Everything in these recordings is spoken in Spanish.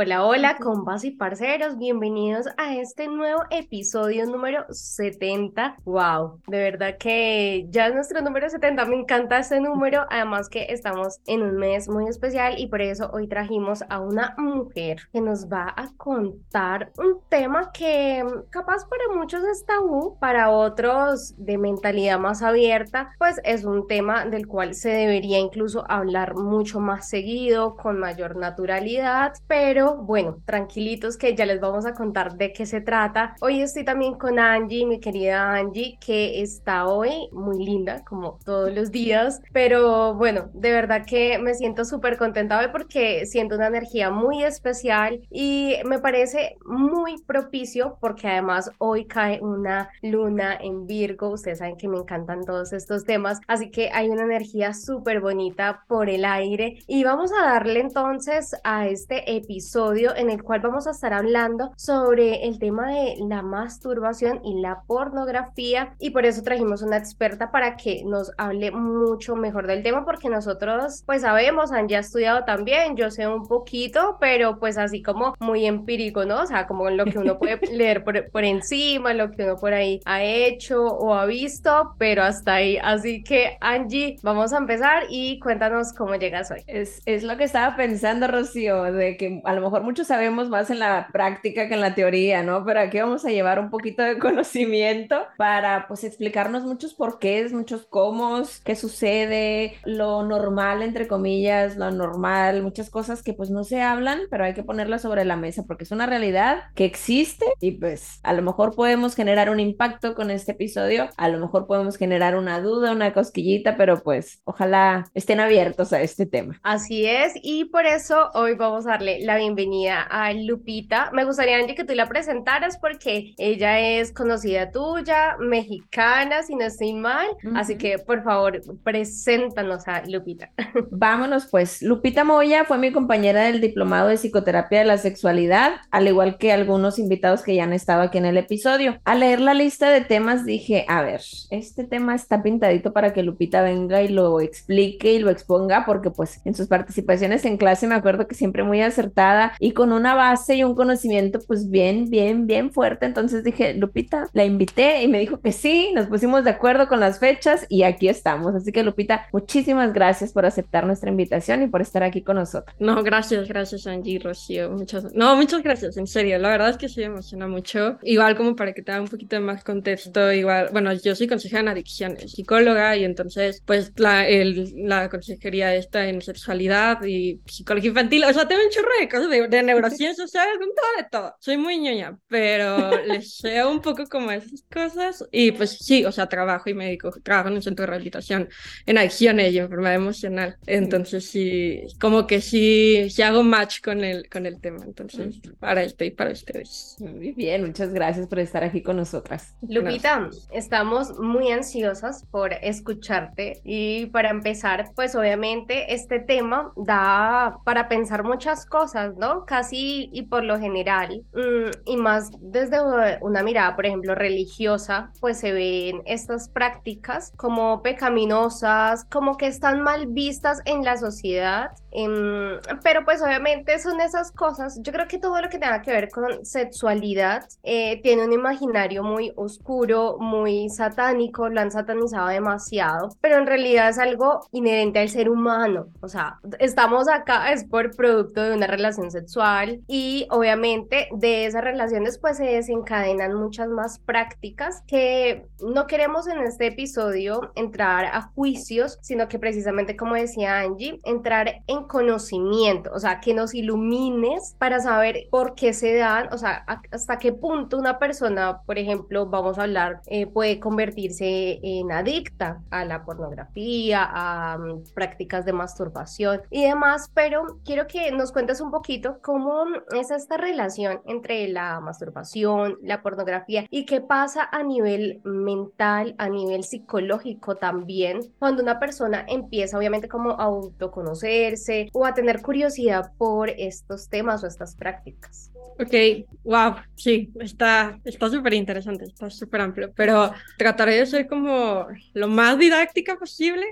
Hola, hola, compas y parceros, bienvenidos a este nuevo episodio número 70. Wow, de verdad que ya es nuestro número 70, me encanta este número, además que estamos en un mes muy especial y por eso hoy trajimos a una mujer que nos va a contar un tema que capaz para muchos es tabú, para otros de mentalidad más abierta, pues es un tema del cual se debería incluso hablar mucho más seguido, con mayor naturalidad, pero bueno, tranquilitos que ya les vamos a contar de qué se trata. Hoy estoy también con Angie, mi querida Angie, que está hoy muy linda, como todos los días, pero bueno, de verdad que me siento súper contenta hoy porque siento una energía muy especial y me parece muy propicio porque además hoy cae una luna en Virgo, ustedes saben que me encantan todos estos temas, así que hay una energía súper bonita por el aire. Y vamos a darle entonces a este episodio en el cual vamos a estar hablando sobre el tema de la masturbación y la pornografía y por eso trajimos una experta para que nos hable mucho mejor del tema porque nosotros pues sabemos, han ya estudiado también, yo sé un poquito, pero pues así como muy empírico, ¿no? O sea, como lo que uno puede leer por, por encima, lo que uno por ahí ha hecho o ha visto, pero hasta ahí. Así que Angie, vamos a empezar y cuéntanos cómo llegas hoy. Es, es lo que estaba pensando, Rocío, de que a lo mejor muchos sabemos más en la práctica que en la teoría, ¿no? Pero aquí vamos a llevar un poquito de conocimiento para pues explicarnos muchos porqués, muchos cómo, qué sucede, lo normal, entre comillas, lo normal, muchas cosas que pues no se hablan, pero hay que ponerlas sobre la mesa porque es una realidad que existe y pues a lo mejor podemos generar un impacto con este episodio, a lo mejor podemos generar una duda, una cosquillita, pero pues ojalá estén abiertos a este tema. Así es, y por eso hoy vamos a darle la bienvenida bienvenida a Lupita. Me gustaría, Angie, que tú la presentaras porque ella es conocida tuya, mexicana, si no estoy mal. Así que, por favor, preséntanos a Lupita. Vámonos, pues. Lupita Moya fue mi compañera del Diplomado de Psicoterapia de la Sexualidad, al igual que algunos invitados que ya han estado aquí en el episodio. Al leer la lista de temas dije, a ver, este tema está pintadito para que Lupita venga y lo explique y lo exponga, porque pues en sus participaciones en clase me acuerdo que siempre muy acertada y con una base y un conocimiento pues bien, bien, bien fuerte. Entonces dije, Lupita, la invité y me dijo que sí, nos pusimos de acuerdo con las fechas y aquí estamos. Así que Lupita, muchísimas gracias por aceptar nuestra invitación y por estar aquí con nosotros. No, gracias, gracias Angie, Rocío. Muchas, no, muchas gracias, en serio. La verdad es que sí me emociona mucho. Igual como para que te haga un poquito más contexto, igual, bueno, yo soy consejera en adicciones, psicóloga y entonces pues la, el, la consejería está en sexualidad y psicología infantil. O sea, tengo un chorro de cosas de de, neurociencias, ¿sabes? Un todo de todo. Soy muy ñoña, pero les sé un poco como esas cosas. Y pues sí, o sea, trabajo y médico, trabajo en un centro de rehabilitación en adicciones y enfermedad emocional. Entonces sí, como que sí, sí hago match con el, con el tema. Entonces, para esto y para ustedes. Muy bien, muchas gracias por estar aquí con nosotras. Lupita, estamos muy ansiosas por escucharte y para empezar, pues obviamente este tema da para pensar muchas cosas, ¿no? Casi y por lo general, mm, y más desde una mirada, por ejemplo, religiosa, pues se ven estas prácticas como pecaminosas, como que están mal vistas en la sociedad, em, pero pues obviamente son esas cosas, yo creo que todo lo que tenga que ver con sexualidad eh, tiene un imaginario muy oscuro, muy satánico, lo han satanizado demasiado, pero en realidad es algo inherente al ser humano, o sea, estamos acá es por producto de una relación sexual y obviamente de esas relaciones pues se desencadenan muchas más prácticas que no queremos en este episodio entrar a juicios, sino que precisamente como decía Angie, entrar en en conocimiento, o sea, que nos ilumines para saber por qué se dan, o sea, hasta qué punto una persona, por ejemplo, vamos a hablar, eh, puede convertirse en adicta a la pornografía, a mm, prácticas de masturbación y demás, pero quiero que nos cuentes un poquito cómo es esta relación entre la masturbación, la pornografía y qué pasa a nivel mental, a nivel psicológico también, cuando una persona empieza obviamente como a autoconocerse o a tener curiosidad por estos temas o estas prácticas. Ok, wow, sí, está súper interesante, está súper amplio, pero trataré de ser como lo más didáctica posible.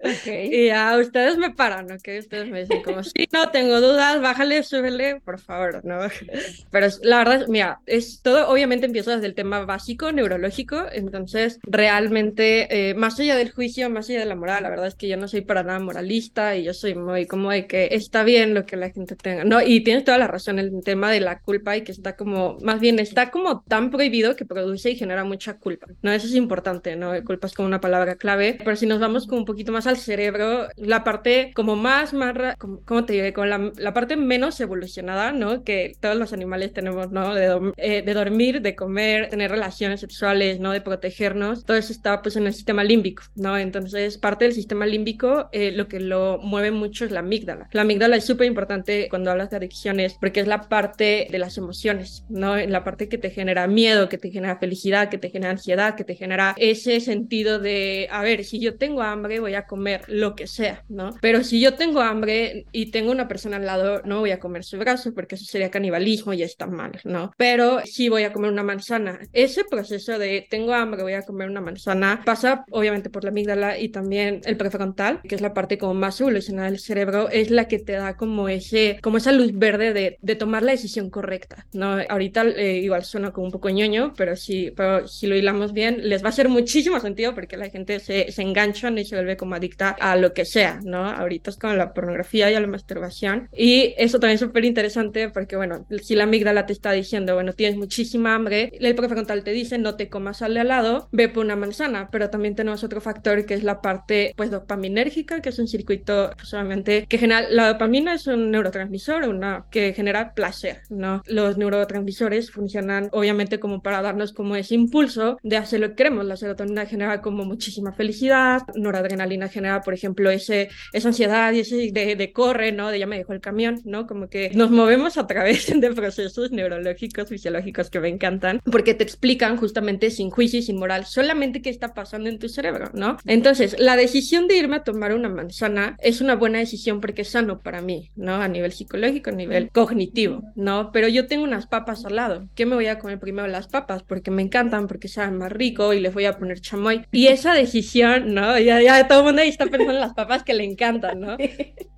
Okay. y a ustedes me paran, ¿ok? Ustedes me dicen como, sí, no, tengo dudas, bájale, súbele, por favor, ¿no? Pero la verdad, mira, es todo, obviamente empieza desde el tema básico, neurológico, entonces realmente, eh, más allá del juicio, más allá de la moral, la verdad es que yo no soy para nada moralista y yo soy muy como de que está bien lo que la gente tenga, ¿no? Y tienes toda la razón, el tema de la culpa y que está como, más bien está como tan prohibido que produce y genera mucha culpa, ¿no? Eso es importante, ¿no? Culpa es como una palabra clave, pero si nos vamos como un poquito más al cerebro, la parte como más, más, ¿cómo te diré? Con la, la parte menos evolucionada, ¿no? Que todos los animales tenemos, ¿no? De, eh, de dormir, de comer, tener relaciones sexuales, ¿no? De protegernos, todo eso está pues en el sistema límbico, ¿no? Entonces, parte del sistema límbico, eh, lo que lo mueve mucho es la amígdala. La amígdala es súper importante cuando hablas de adicciones porque es la parte de las emociones, ¿no? En la parte que te genera miedo, que te genera felicidad, que te genera ansiedad, que te genera ese sentido de, a ver, si yo tengo hambre, voy a comer lo que sea, ¿no? Pero si yo tengo hambre y tengo una persona al lado, no voy a comer su brazo porque eso sería canibalismo y está mal, ¿no? Pero sí voy a comer una manzana. Ese proceso de tengo hambre, voy a comer una manzana, pasa obviamente por la amígdala y también el prefrontal, que es la parte como más evolucionada del cerebro, es la que te da como ese, como esa luz verde de, de tomar la decisión correcta ¿no? Ahorita eh, igual suena como un poco ñoño, pero si, pero si lo hilamos bien, les va a hacer muchísimo sentido porque la gente se, se engancha y se vuelve como adicta a lo que sea, ¿no? Ahorita es con la pornografía y a la masturbación. Y eso también es súper interesante porque, bueno, si la amígdala te está diciendo, bueno, tienes muchísima hambre, el prefrontal te dice, no te comas sal de al lado, ve por una manzana, pero también tenemos otro factor que es la parte, pues, dopaminérgica, que es un circuito solamente que genera, la dopamina es un neurotransmisor, una que genera placer. Los neurotransmisores funcionan obviamente como para darnos como ese impulso de hacer lo que queremos. La serotonina genera como muchísima felicidad, noradrenalina genera, por ejemplo, ese, esa ansiedad y ese de, de corre, ¿no? De ya me dejó el camión, ¿no? Como que nos movemos a través de procesos neurológicos, fisiológicos que me encantan, porque te explican justamente sin juicio y sin moral solamente qué está pasando en tu cerebro, ¿no? Entonces, la decisión de irme a tomar una manzana es una buena decisión porque es sano para mí, ¿no? A nivel psicológico, a nivel cognitivo, ¿no? Pero yo tengo unas papas al lado. ¿Qué me voy a comer primero las papas? Porque me encantan, porque saben más rico y les voy a poner chamoy. Y esa decisión, ¿no? Ya, ya todo el mundo ahí está pensando en las papas que le encantan, ¿no?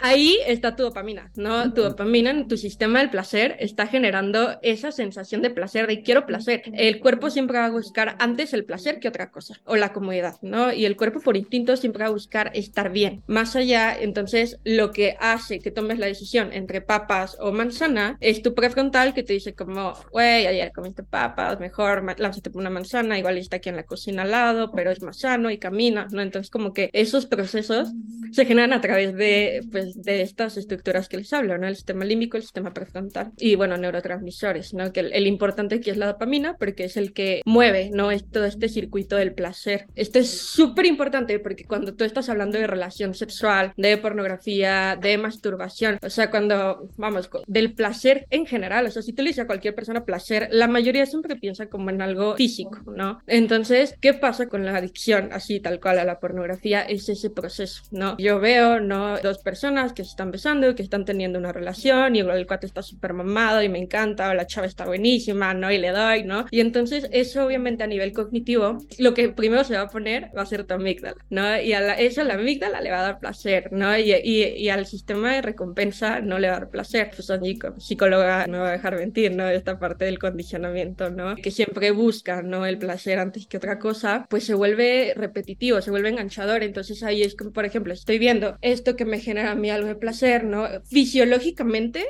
Ahí está tu dopamina, ¿no? Tu dopamina en tu sistema del placer está generando esa sensación de placer, de quiero placer. El cuerpo siempre va a buscar antes el placer que otra cosa, o la comodidad, ¿no? Y el cuerpo por instinto siempre va a buscar estar bien. Más allá, entonces, lo que hace que tomes la decisión entre papas o manzana es tu que te dice como, güey, ayer comiste papas, mejor lánzate por una manzana, igual está aquí en la cocina al lado, pero es más sano y camina, ¿no? Entonces como que esos procesos se generan a través de, pues, de estas estructuras que les hablo, ¿no? El sistema límbico, el sistema prefrontal y, bueno, neurotransmisores, ¿no? Que el, importante aquí es la dopamina porque es el que mueve, ¿no? Es todo este circuito del placer. Esto es súper importante porque cuando tú estás hablando de relación sexual, de pornografía, de masturbación, o sea, cuando, vamos, del placer en general, o sea, si tú le dices a cualquier persona placer, la mayoría siempre piensa como en algo físico, ¿no? Entonces, ¿qué pasa con la adicción así tal cual a la pornografía? Es ese proceso, ¿no? Yo veo, ¿no? Dos personas que se están besando, que están teniendo una relación y el cuate está súper mamado y me encanta, o la chava está buenísima, ¿no? Y le doy, ¿no? Y entonces eso obviamente a nivel cognitivo, lo que primero se va a poner va a ser tu amígdala, ¿no? Y a la, eso a la amígdala le va a dar placer, ¿no? Y, y, y al sistema de recompensa no le va a dar placer. Pues psicóloga me va a dejar mentir, ¿no? Esta parte del condicionamiento, ¿no? Que siempre busca, ¿no? El placer antes que otra cosa, pues se vuelve repetitivo, se vuelve enganchador. Entonces ahí es como, por ejemplo, estoy viendo esto que me genera a mí algo de placer, ¿no? Fisiológicamente,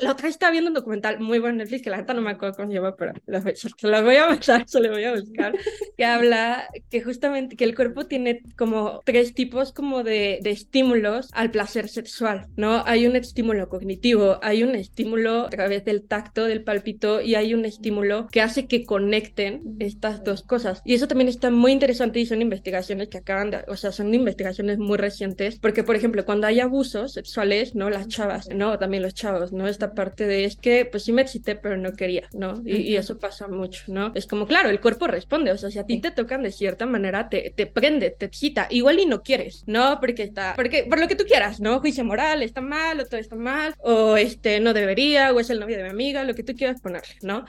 la otra estaba viendo un documental muy bueno en Netflix, que la gente no me acuerdo cómo se llama, pero se lo voy a buscar, se lo voy a buscar, que habla que justamente que el cuerpo tiene como tres tipos como de, de estímulos al placer sexual, ¿no? Hay un estímulo cognitivo, hay un estímulo través del tacto, del palpito y hay un estímulo que hace que conecten estas dos cosas. Y eso también está muy interesante y son investigaciones que acaban de, o sea, son investigaciones muy recientes, porque por ejemplo, cuando hay abusos sexuales, ¿no? Las chavas, ¿no? También los chavos, ¿no? Esta parte de es que pues sí me excité, pero no quería, ¿no? Y, y eso pasa mucho, ¿no? Es como, claro, el cuerpo responde, o sea, si a ti te tocan de cierta manera, te, te prende, te excita, igual y no quieres, ¿no? Porque está, porque por lo que tú quieras, ¿no? Juicio moral, está mal, o todo está mal, o este, no debería, o es el novio de mi amiga, lo que tú quieras ponerle, ¿no?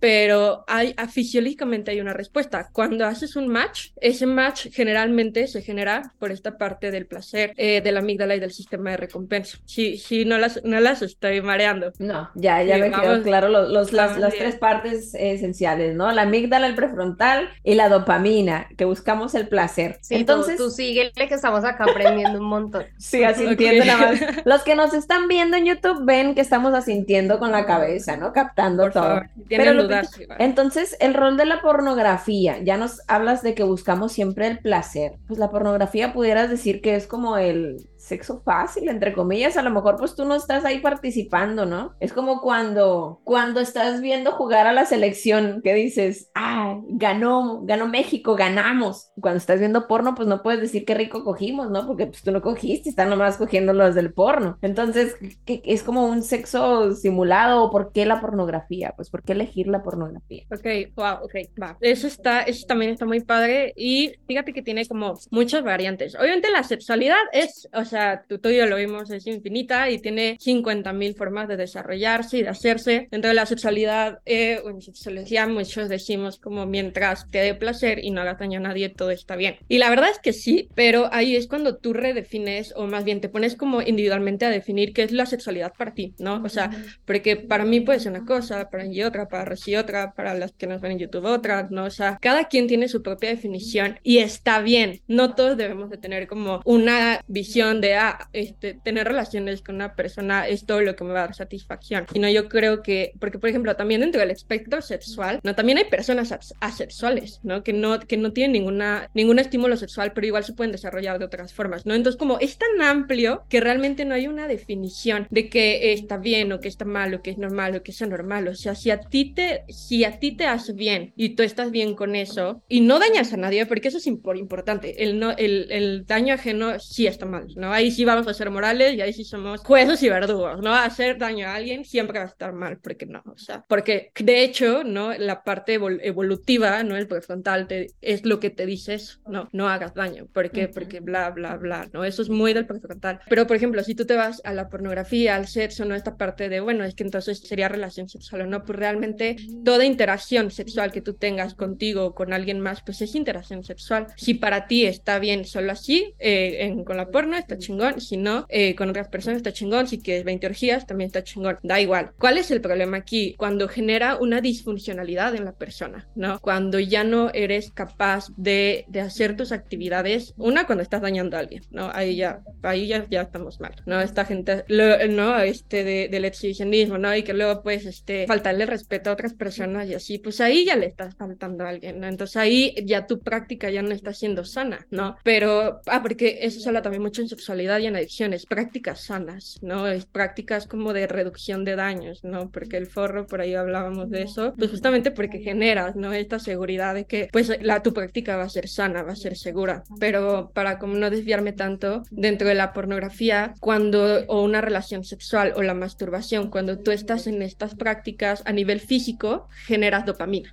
Pero hay, fisiológicamente hay una respuesta. Cuando haces un match, ese match generalmente se genera por esta parte del placer, eh, de la amígdala y del sistema de recompensa. Sí, sí, no las, no las estoy mareando. No, ya, ya me quedó claro los, los, las, las tres partes esenciales, ¿no? La amígdala, el prefrontal y la dopamina, que buscamos el placer. Sí, Entonces, tú, tú síguele que estamos acá aprendiendo un montón. Sí, asintiendo okay. nada más. Los que nos están viendo en YouTube ven que estamos asintiendo con la cabeza, ¿no? Captando Por todo. favor, Pero dudas, que... Entonces, el rol de la pornografía, ya nos hablas de que buscamos siempre el placer. Pues la pornografía pudieras decir que es como el sexo fácil, entre comillas, a lo mejor pues tú no estás ahí participando, ¿no? Es como cuando, cuando estás viendo jugar a la selección, que dices, ah, ganó, ganó México, ganamos. Cuando estás viendo porno, pues no puedes decir qué rico cogimos, ¿no? Porque pues tú no cogiste, están nomás cogiendo los del porno. Entonces, ¿qué, es como un sexo simulado, ¿por qué la pornografía? Pues, ¿por qué elegir la pornografía? Ok, wow, ok, va. Eso está, eso también está muy padre y fíjate que tiene como muchas variantes. Obviamente la sexualidad es, o sea, sea, tú, tú y yo lo vimos, es infinita y tiene 50.000 formas de desarrollarse y de hacerse. Dentro de la sexualidad, eh, en sexología muchos decimos como mientras te dé placer y no hagas daño a nadie, todo está bien. Y la verdad es que sí, pero ahí es cuando tú redefines o más bien te pones como individualmente a definir qué es la sexualidad para ti, ¿no? O sea, porque para mí puede ser una cosa, para mí otra, para Rosy otra, para las que nos ven en YouTube otra, ¿no? O sea, cada quien tiene su propia definición y está bien. No todos debemos de tener como una visión de este, tener relaciones con una persona es todo lo que me va a dar satisfacción. Y no, yo creo que, porque por ejemplo, también dentro del espectro sexual, no, también hay personas asexuales, ¿no? Que no, que no tienen ninguna, ningún estímulo sexual, pero igual se pueden desarrollar de otras formas, ¿no? Entonces, como es tan amplio que realmente no hay una definición de que está bien o que está mal o que es normal o que es anormal. O sea, si a ti te, si a ti te hace bien y tú estás bien con eso y no dañas a nadie, porque eso es importante, el, no, el, el daño ajeno sí está mal, ¿no? Ahí sí vamos a ser morales y ahí sí somos jueces y verdugos, ¿no? Hacer daño a alguien siempre va a estar mal, porque no, o sea, porque de hecho, ¿no? La parte evol evolutiva, ¿no? El prefrontal te, es lo que te dices, no, no hagas daño, ¿por qué? Porque bla, bla, bla, ¿no? Eso es muy del prefrontal. Pero, por ejemplo, si tú te vas a la pornografía, al sexo, ¿no? Esta parte de, bueno, es que entonces sería relación sexual o no, pues realmente toda interacción sexual que tú tengas contigo o con alguien más, pues es interacción sexual. Si para ti está bien solo así, eh, en, con la porno, está chingón, si no, eh, con otras personas está chingón, si quieres 20 orgías, también está chingón, da igual. ¿Cuál es el problema aquí? Cuando genera una disfuncionalidad en la persona, ¿no? Cuando ya no eres capaz de, de hacer tus actividades, una cuando estás dañando a alguien, ¿no? Ahí ya, ahí ya, ya estamos mal, ¿no? Esta gente, lo, ¿no? Este de, del exhibicionismo, ¿no? Y que luego pues, este, faltarle respeto a otras personas y así, pues ahí ya le estás faltando a alguien, ¿no? Entonces ahí ya tu práctica ya no está siendo sana, ¿no? Pero, ah, porque eso se habla también mucho en sexualidad y en adicciones, prácticas sanas, ¿no? Es prácticas como de reducción de daños, ¿no? Porque el forro, por ahí hablábamos de eso, pues justamente porque generas, ¿no? Esta seguridad de que, pues, la, tu práctica va a ser sana, va a ser segura. Pero para como no desviarme tanto, dentro de la pornografía, cuando, o una relación sexual o la masturbación, cuando tú estás en estas prácticas a nivel físico, generas dopamina,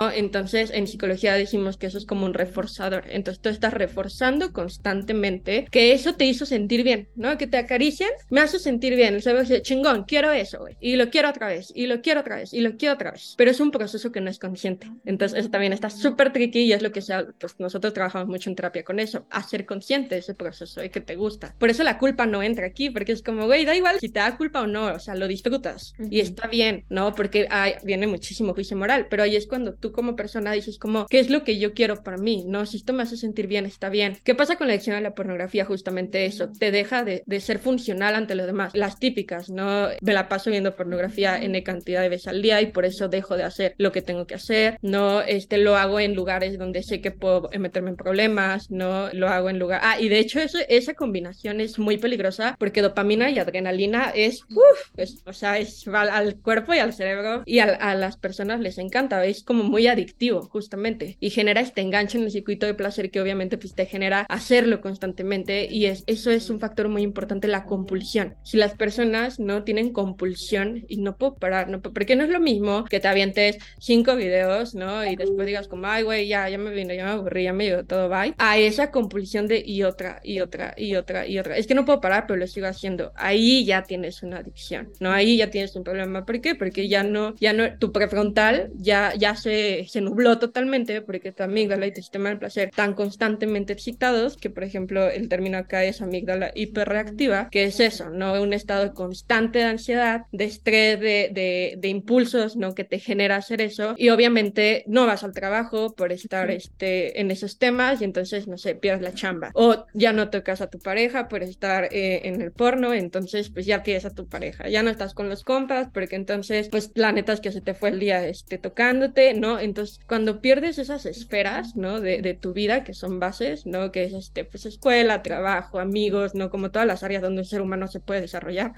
¿no? Entonces, en psicología decimos que eso es como un reforzador. Entonces, tú estás reforzando constantemente que eso te hizo sentir bien, ¿no? Que te acaricien, me hace sentir bien, ¿sabes? Chingón, quiero eso, güey. Y lo quiero otra vez, y lo quiero otra vez, y lo quiero otra vez. Pero es un proceso que no es consciente. Entonces, eso también está súper tricky y es lo que sea, pues nosotros trabajamos mucho en terapia con eso, hacer consciente ese proceso y que te gusta. Por eso la culpa no entra aquí, porque es como, güey, da igual si te da culpa o no, o sea, lo disfrutas y está bien, ¿no? Porque hay, viene muchísimo juicio moral, pero ahí es cuando tú como persona dices como, ¿qué es lo que yo quiero para mí? ¿No? Si esto me hace sentir bien, está bien. ¿Qué pasa con la adicción a la pornografía? Justamente eso, te deja de, de ser funcional ante los demás. Las típicas, ¿no? Me la paso viendo pornografía N cantidad de veces al día y por eso dejo de hacer lo que tengo que hacer, ¿no? Este lo hago en lugares donde sé que puedo meterme en problemas, ¿no? Lo hago en lugar... Ah, y de hecho eso, esa combinación es muy peligrosa porque dopamina y adrenalina es, uf, o sea, es al, cuerpo y al cerebro y a, a, las personas les encanta, es como muy adictivo justamente y genera este enganche en el circuito de placer que obviamente pues te genera hacerlo constantemente y es, eso es un factor muy importante, la compulsión. Si las personas no tienen compulsión y no puedo parar, no porque no es lo mismo que te avientes cinco videos, ¿no? Y después digas como, ay, güey, ya, ya me vino, ya me aburrí, ya me dio todo, bye. A esa compulsión de y otra, y otra, y otra, y otra. Es que no puedo parar, pero lo sigo haciendo. Ahí ya tienes una adicción, ¿no? Ahí ya tienes un problema. ¿Por qué? Porque ya no, ya no, tu prefrontal ya, ya se, se nubló totalmente porque tu amígdala y tu sistema del placer están constantemente excitados, que por ejemplo el término acá es amígdala hiperreactiva, que es eso, ¿no? Un estado constante de ansiedad, de estrés, de, de, de impulsos, ¿no? Que te genera hacer eso. Y obviamente no vas al trabajo por estar este, en esos temas y entonces, no sé, pierdes la chamba. O ya no tocas a tu pareja por estar eh, en el porno, entonces pues ya tienes a tu pareja. Ya no estás con los compas porque entonces, pues la neta es que se te fue el día este, tocándote, ¿no? Entonces, cuando pierdes esas esferas, ¿no? De, de tu vida, que son bases, ¿no? Que es, este, pues escuela, trabajo, amigos, ¿no? Como todas las áreas donde un ser humano se puede desarrollar.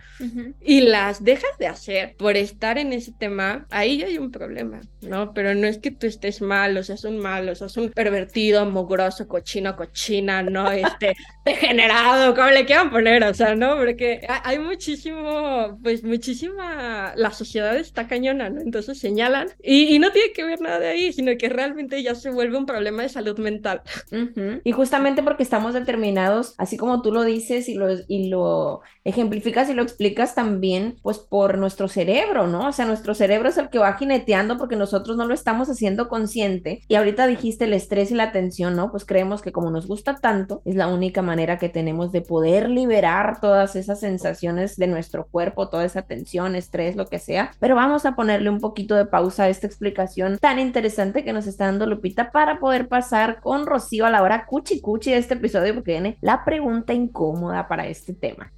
Y las dejas de hacer por estar en ese tema, ahí ya hay un problema, ¿no? Pero no es que tú estés mal, o seas un malo, o seas un pervertido, mugroso, cochino, cochina, ¿no? Este, degenerado, como le quieran poner, o sea, ¿no? Porque hay muchísimo, pues muchísima, la sociedad está cañona, ¿no? Entonces señalan y, y no tiene que ver nada de ahí, sino que realmente ya se vuelve un problema de salud mental. Y justamente porque estamos determinados, así como tú lo dices y lo, y lo ejemplificas y lo explicas también, pues por nuestro cerebro, ¿no? O sea, nuestro cerebro es el que va jineteando porque nosotros no lo estamos haciendo consciente. Y ahorita dijiste el estrés y la tensión, ¿no? Pues creemos que como nos gusta tanto, es la única manera que tenemos de poder liberar todas esas sensaciones de nuestro cuerpo, toda esa tensión, estrés, lo que sea. Pero vamos a ponerle un poquito de pausa a esta explicación tan interesante que nos está dando Lupita para poder pasar con Rocío a la hora cuchi cuchi de este episodio porque viene la pregunta incómoda para este tema.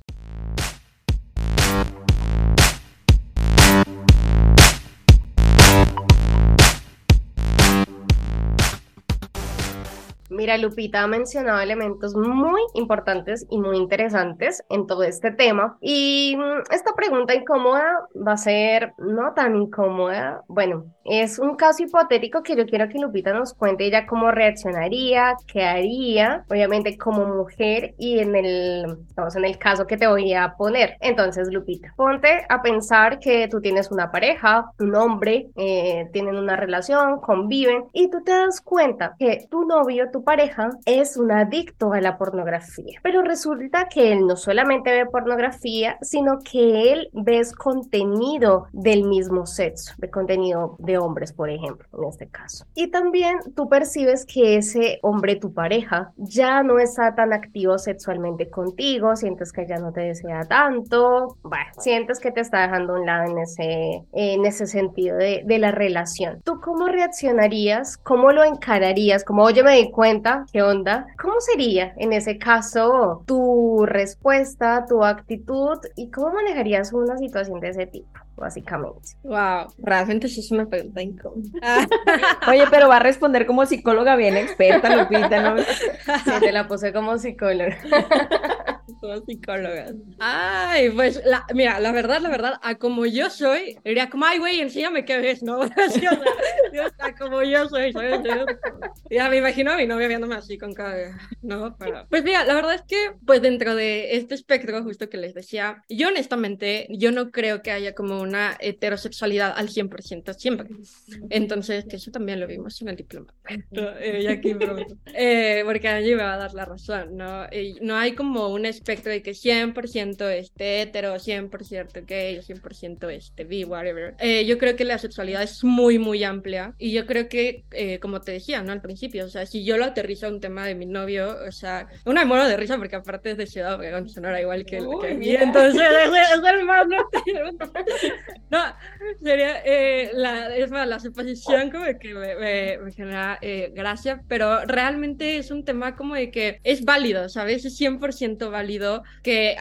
Mira, Lupita ha mencionado elementos muy importantes y muy interesantes en todo este tema. Y mm, esta pregunta incómoda va a ser no tan incómoda. Bueno, es un caso hipotético que yo quiero que Lupita nos cuente ella cómo reaccionaría, qué haría, obviamente como mujer y en el, en el caso que te voy a poner. Entonces, Lupita, ponte a pensar que tú tienes una pareja, un hombre, eh, tienen una relación, conviven y tú te das cuenta que tu novio, tu pareja es un adicto a la pornografía. Pero resulta que él no solamente ve pornografía, sino que él ve contenido del mismo sexo, de contenido de hombres, por ejemplo, en este caso. Y también tú percibes que ese hombre, tu pareja, ya no está tan activo sexualmente contigo, sientes que ya no te desea tanto, sientes que te está dejando a un lado en ese, en ese sentido de, de la relación. ¿Tú cómo reaccionarías? ¿Cómo lo encararías? Como, oye, me di cuenta ¿qué onda? ¿Cómo sería en ese caso tu respuesta, tu actitud y cómo manejarías una situación de ese tipo? básicamente. Wow, realmente sí es una pregunta incómoda. Oye, pero va a responder como psicóloga bien experta, Lupita, ¿no? Sí, te la puse como psicóloga. Como psicóloga. Ay, pues, la, mira, la verdad, la verdad, a como yo soy, diría como, ay, güey, enséñame qué ves, ¿no? a como yo soy, ¿sabes? Ya me imagino a mi novia viéndome así con cada, ¿no? Pero, pues mira, la verdad es que, pues dentro de este espectro, justo que les decía, yo honestamente, yo no creo que haya como una heterosexualidad al 100% siempre. Entonces, que eso también lo vimos en el diploma. eh, aquí eh, porque allí me va a dar la razón, ¿no? Y no hay como un espectro de que 100% este hetero, 100% gay, 100% este bi, whatever. Eh, yo creo que la sexualidad es muy, muy amplia y yo creo que, eh, como te decía, ¿no? Al principio. O sea, si yo lo aterrizo a un tema de mi novio, o sea, una me muero de risa porque aparte es de Ciudad Obregón, Sonora, igual que el que vi, entonces es, el más No, sería eh, la, es más, la suposición como que me, me, genera eh, gracia, pero realmente es un tema como de que es válido, ¿sabes? Es 100% válido que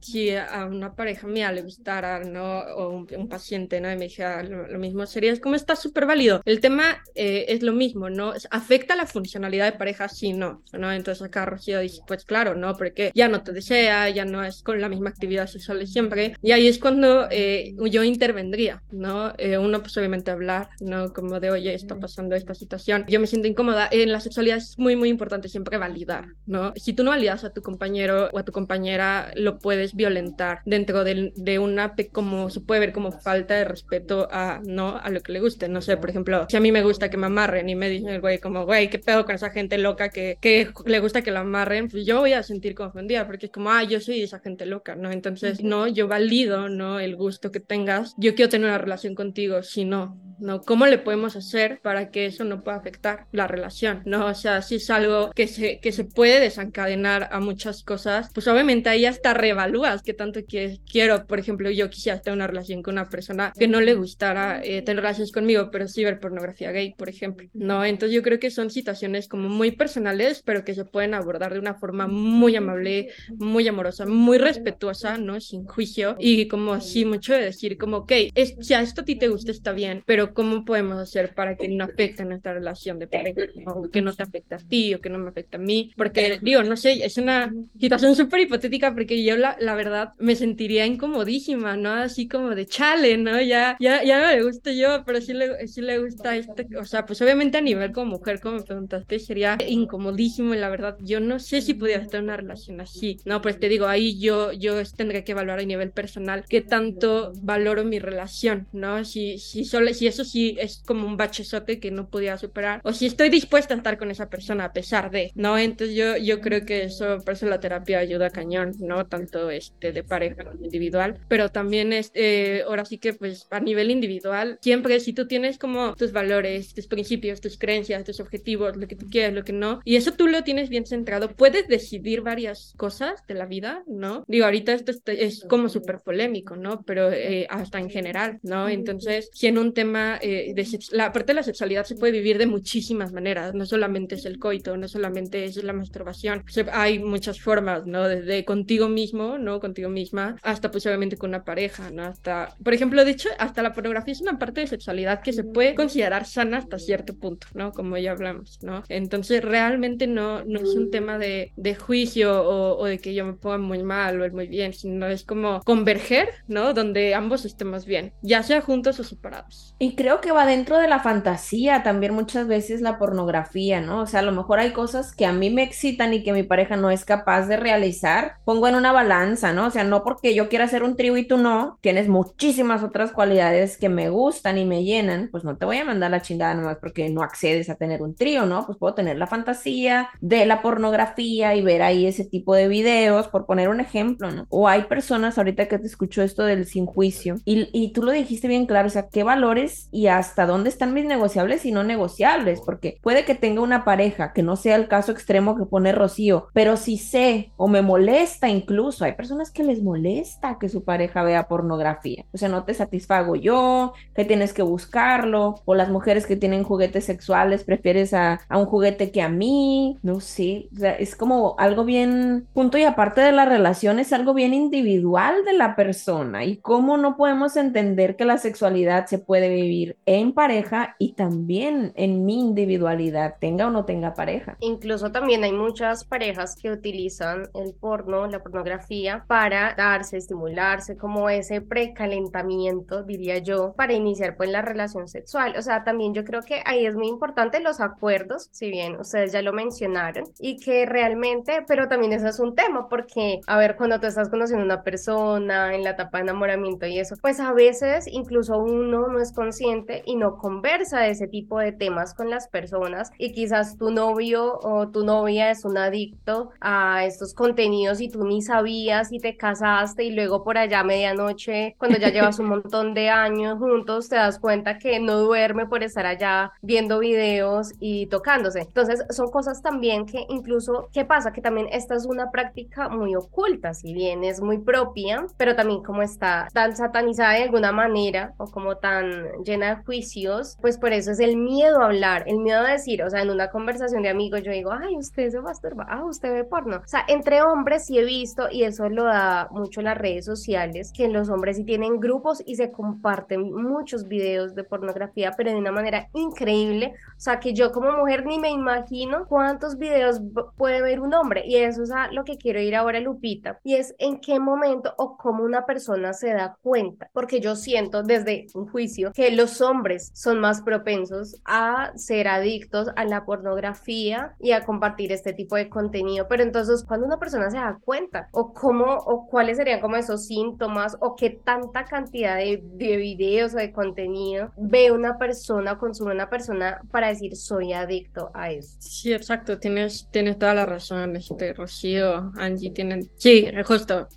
si a una pareja mía le gustara, ¿no? O un, paciente, ¿no? Y me dijera lo, mismo, sería como está súper válido. El tema eh, es lo mismo, ¿no? ¿Afecta la funcionalidad de pareja? Sí, no, ¿no? Entonces acá Rocío dice, pues claro, ¿no? Porque ya no te desea, ya no es con la misma actividad sexual de siempre. Y ahí es cuando eh, yo intervendría, ¿no? Eh, uno pues obviamente hablar, ¿no? Como de, oye, está pasando esta situación. Yo me siento incómoda. En la sexualidad es muy, muy importante siempre validar, ¿no? Si tú no validas a tu compañero o a tu compañera, lo puedes violentar dentro de, de una, como se puede ver como falta de respeto a, ¿no? A lo que le guste. No sé, por ejemplo, si a mí me gusta que me amarren y me dicen el güey como, güey, ¿qué pedo con esa gente loca que, que le gusta que la amarren? Pues yo voy a sentir confundida porque es como, ah, yo soy esa gente loca, ¿no? Entonces, no, yo valido, ¿no? El gusto que tengas. Yo quiero tener una relación contigo, si no, ¿no? ¿Cómo le podemos hacer para que eso no pueda afectar la relación, ¿no? O sea, si es algo que se, que se puede desencadenar a muchas cosas, pues obviamente ahí hasta reevalúas qué tanto quiero. Por ejemplo, yo quisiera tener una relación con una persona que no le gustara eh, tener relaciones conmigo, pero sí ver pornografía gay, por ejemplo, ¿no? Entonces yo creo que son situaciones como muy personales, pero que se pueden abordar de una forma muy amable, muy amorosa, muy respetuosa, ¿no? Sin juicio y como así mucho de decir como, ok, es, si a esto a ti te gusta está bien, pero ¿cómo podemos hacer para que no afecte nuestra relación de pareja? O que no te afecte a ti o que no me afecte a mí. Porque, digo, no sé, es una situación súper hipotética porque yo, la, la verdad, me sentiría incomodísima, ¿no? Así como de chale, ¿no? Ya, ya, ya no le gusta yo, pero sí le, sí le gusta este. O sea, pues obviamente a nivel como mujer, como me preguntaste, sería incomodísimo y la verdad, yo no sé si pudiera estar en una relación así. No, pues te digo, ahí yo, yo tendré que evaluar a nivel personal qué tanto valoro mi relación, ¿no? Si, si, solo, si es eso sí es como un bachezote que no podía superar, o si estoy dispuesta a estar con esa persona a pesar de, ¿no? Entonces yo, yo creo que eso, por eso la terapia ayuda a cañón, ¿no? Tanto este, de pareja como individual, pero también es, eh, ahora sí que pues a nivel individual, siempre si tú tienes como tus valores, tus principios, tus creencias, tus objetivos, lo que tú quieres, lo que no, y eso tú lo tienes bien centrado, puedes decidir varias cosas de la vida, ¿no? Digo, ahorita esto es como súper polémico, ¿no? Pero eh, hasta en general, ¿no? Entonces, si en un tema eh, de la parte de la sexualidad se puede vivir de muchísimas maneras, no solamente es el coito, no solamente es la masturbación, hay muchas formas, ¿no? Desde contigo mismo, ¿no? Contigo misma, hasta pues obviamente con una pareja, ¿no? Hasta, por ejemplo, de hecho, hasta la pornografía es una parte de sexualidad que se puede considerar sana hasta cierto punto, ¿no? Como ya hablamos, ¿no? Entonces realmente no, no es un tema de, de juicio o, o, de que yo me ponga muy mal o muy bien, sino es como converger, ¿no? Donde ambos estemos bien, ya sea juntos o separados. Y creo que va dentro de la fantasía también muchas veces la pornografía, ¿no? O sea, a lo mejor hay cosas que a mí me excitan y que mi pareja no es capaz de realizar. Pongo en una balanza, ¿no? O sea, no porque yo quiera hacer un trío y tú no, tienes muchísimas otras cualidades que me gustan y me llenan, pues no te voy a mandar la chingada nomás porque no accedes a tener un trío, ¿no? Pues puedo tener la fantasía de la pornografía y ver ahí ese tipo de videos, por poner un ejemplo, ¿no? O hay personas ahorita que te escucho esto del sin juicio y, y tú lo dijiste bien claro, o sea, ¿qué valores y hasta dónde están mis negociables y no negociables, porque puede que tenga una pareja, que no sea el caso extremo que pone Rocío, pero si sé o me molesta incluso, hay personas que les molesta que su pareja vea pornografía, o sea, no te satisfago yo, que tienes que buscarlo, o las mujeres que tienen juguetes sexuales, prefieres a, a un juguete que a mí, no sé, o sea, es como algo bien, punto y aparte de la relación, es algo bien individual de la persona. Y cómo no podemos entender que la sexualidad se puede vivir en pareja y también en mi individualidad, tenga o no tenga pareja. Incluso también hay muchas parejas que utilizan el porno, la pornografía, para darse, estimularse, como ese precalentamiento, diría yo, para iniciar pues la relación sexual. O sea, también yo creo que ahí es muy importante los acuerdos, si bien ustedes ya lo mencionaron, y que realmente, pero también eso es un tema, porque, a ver, cuando tú estás conociendo a una persona en la etapa de enamoramiento y eso, pues a veces incluso uno no es consciente consciente y no conversa de ese tipo de temas con las personas y quizás tu novio o tu novia es un adicto a estos contenidos y tú ni sabías y te casaste y luego por allá a medianoche, cuando ya llevas un montón de años juntos, te das cuenta que no duerme por estar allá viendo videos y tocándose. Entonces son cosas también que incluso, ¿qué pasa? Que también esta es una práctica muy oculta, si bien es muy propia, pero también como está tan satanizada de alguna manera o como tan llena de juicios, pues por eso es el miedo a hablar, el miedo a decir, o sea, en una conversación de amigos yo digo, ay, usted se masturba, ah, usted ve porno. O sea, entre hombres sí he visto, y eso lo da mucho las redes sociales, que los hombres sí tienen grupos y se comparten muchos videos de pornografía, pero de una manera increíble. O sea, que yo como mujer ni me imagino cuántos videos puede ver un hombre. Y eso es a lo que quiero ir ahora, Lupita. Y es en qué momento o cómo una persona se da cuenta. Porque yo siento desde un juicio que los hombres son más propensos a ser adictos a la pornografía y a compartir este tipo de contenido. Pero entonces, cuando una persona se da cuenta o cómo o cuáles serían como esos síntomas o qué tanta cantidad de, de videos o de contenido ve una persona, consume una persona para decir soy adicto a eso. Sí, exacto, tienes, tienes toda la razón, este, Rocío, Angie tienen, sí, justo,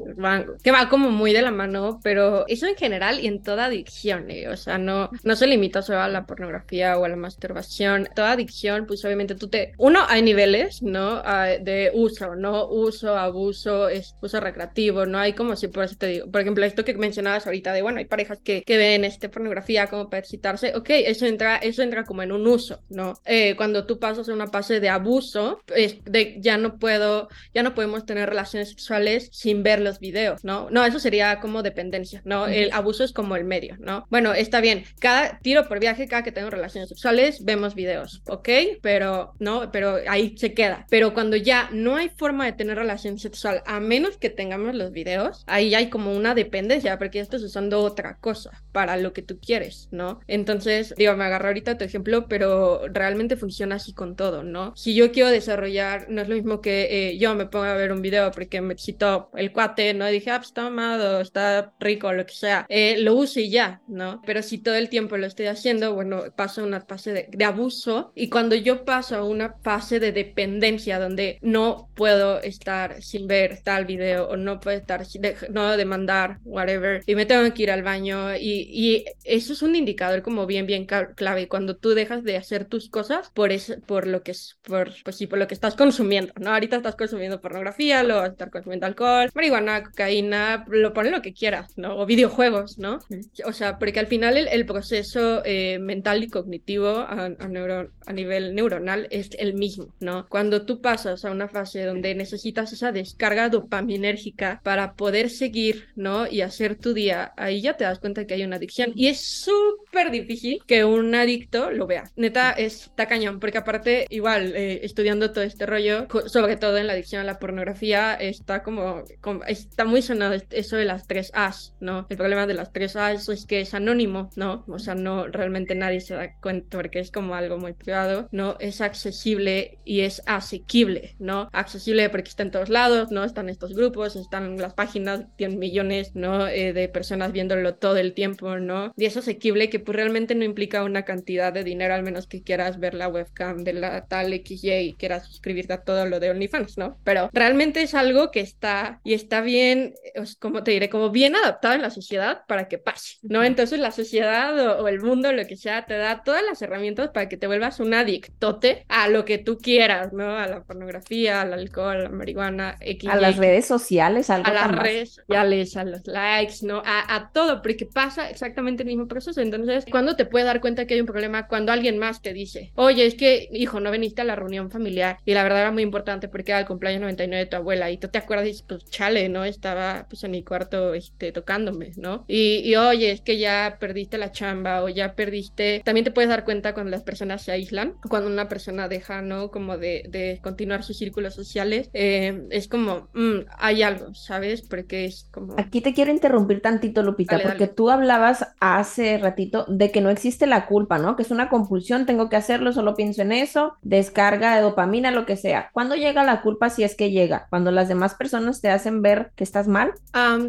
que va como muy de la mano, pero eso en general y en toda adicción, eh, o sea, no, no se limita solo a la pornografía o a la masturbación, toda adicción, pues obviamente tú te, uno, hay niveles, ¿no? Ah, de uso, ¿no? Uso, abuso, es uso recreativo, no hay como si por eso te digo, por ejemplo, esto que mencionabas ahorita de, bueno, hay parejas que, que ven este pornografía como para excitarse, ok, eso entra, eso entra como en un uso, ¿no? Eh, cuando tú pasas a una fase de abuso, es de ya no puedo, ya no podemos tener relaciones sexuales sin ver los videos, ¿no? No, eso sería como dependencia, ¿no? El abuso es como el medio, ¿no? Bueno, está bien, cada tiro por viaje, cada que tengo relaciones sexuales, vemos videos, ¿ok? Pero, no, pero ahí se queda. Pero cuando ya no hay forma de tener relación sexual, a menos que tengamos los videos, ahí hay como una dependencia, porque ya estás usando otra cosa para lo que tú quieres, ¿no? Entonces, digo, me agarro ahorita tu ejemplo, pero realmente funciona así con todo, ¿no? Si yo quiero desarrollar, no es lo mismo que eh, yo me ponga a ver un video porque me excitó el cuate, ¿no? Y dije, ah, pues está amado, está rico, lo que sea, eh, lo uso y ya, ¿no? Pero si todo el tiempo lo estoy haciendo, bueno, paso a una fase de, de abuso y cuando yo paso a una fase de dependencia donde no puedo estar sin ver tal video o no puedo estar, de, no demandar, whatever, y me tengo que ir al baño y, y eso es un indicador como bien, bien clave cuando tú dejas de hacer tus cosas por eso, por lo que es, por, pues sí, por lo que estás consumiendo, ¿no? Ahorita estás consumiendo pornografía, lo vas a estar consumiendo alcohol, marihuana, cocaína, lo pones lo que quieras, ¿no? O videojuegos, ¿no? O sea, porque al final el, el proceso eh, mental y cognitivo a, a, neuro, a nivel neuronal es el mismo, ¿no? Cuando tú pasas a una fase donde necesitas esa descarga dopaminérgica para poder seguir, ¿no? Y hacer tu día, ahí ya te das cuenta que hay una adicción. Y es súper difícil que un adicto lo vea. Neta, está cañón, porque aparte, igual, eh, estudiando todo este rollo, sobre todo en la adicción a la pornografía, está como, como, está muy sonado eso de las tres A's, ¿no? El problema de las tres A's es que es anónimo, ¿no? O sea, no, realmente nadie se da cuenta porque es como algo muy privado, ¿no? Es accesible y es asequible, ¿no? Accesible porque está en todos lados, ¿no? Están estos grupos, están las páginas, tienen millones, ¿no? Eh, de personas viéndolo todo el tiempo, ¿no? Y es asequible que pues realmente no implica una cantidad de dinero, al menos que quieras ver la webcam de la tal XY y quieras suscribirte a todo lo de OnlyFans, ¿no? Pero realmente es algo que está y está bien, como te diré, como bien adaptado en la sociedad para que pase, ¿no? Entonces la sociedad o, o el mundo, lo que sea, te da todas las herramientas para que te vuelvas un adictote a lo que tú quieras, ¿no? A la pornografía, al alcohol, a la marihuana, XY. A las redes sociales, algo A las redes sociales, a los likes, ¿no? A, a todo, porque pasa exactamente el mismo proceso. Entonces, ¿cuándo te puedes dar cuenta que hay un problema? Cuando alguien más te dice, oye, es que, hijo, no veniste a la reunión familiar y la verdad era muy importante porque era el cumpleaños 99 de tu abuela y tú te acuerdas y dices, pues chale, ¿no? Estaba pues en mi cuarto este, tocándome, ¿no? Y, y oye, es que ya perdiste la chamba o ya perdiste, también te puedes dar cuenta cuando las personas se aíslan, cuando una persona deja, ¿no? Como de, de continuar sus círculos sociales, eh, es como, mmm, hay algo, ¿sabes? Porque es como... Aquí te quiero interrumpir tantito, Lupita, Dale, porque dale. tú hablabas hace ratito de que no existe la culpa, ¿no? Que es una compulsión tengo que hacerlo, solo pienso en eso, descarga de dopamina, lo que sea. ¿Cuándo llega la culpa si es que llega? Cuando las demás personas te hacen ver que estás mal.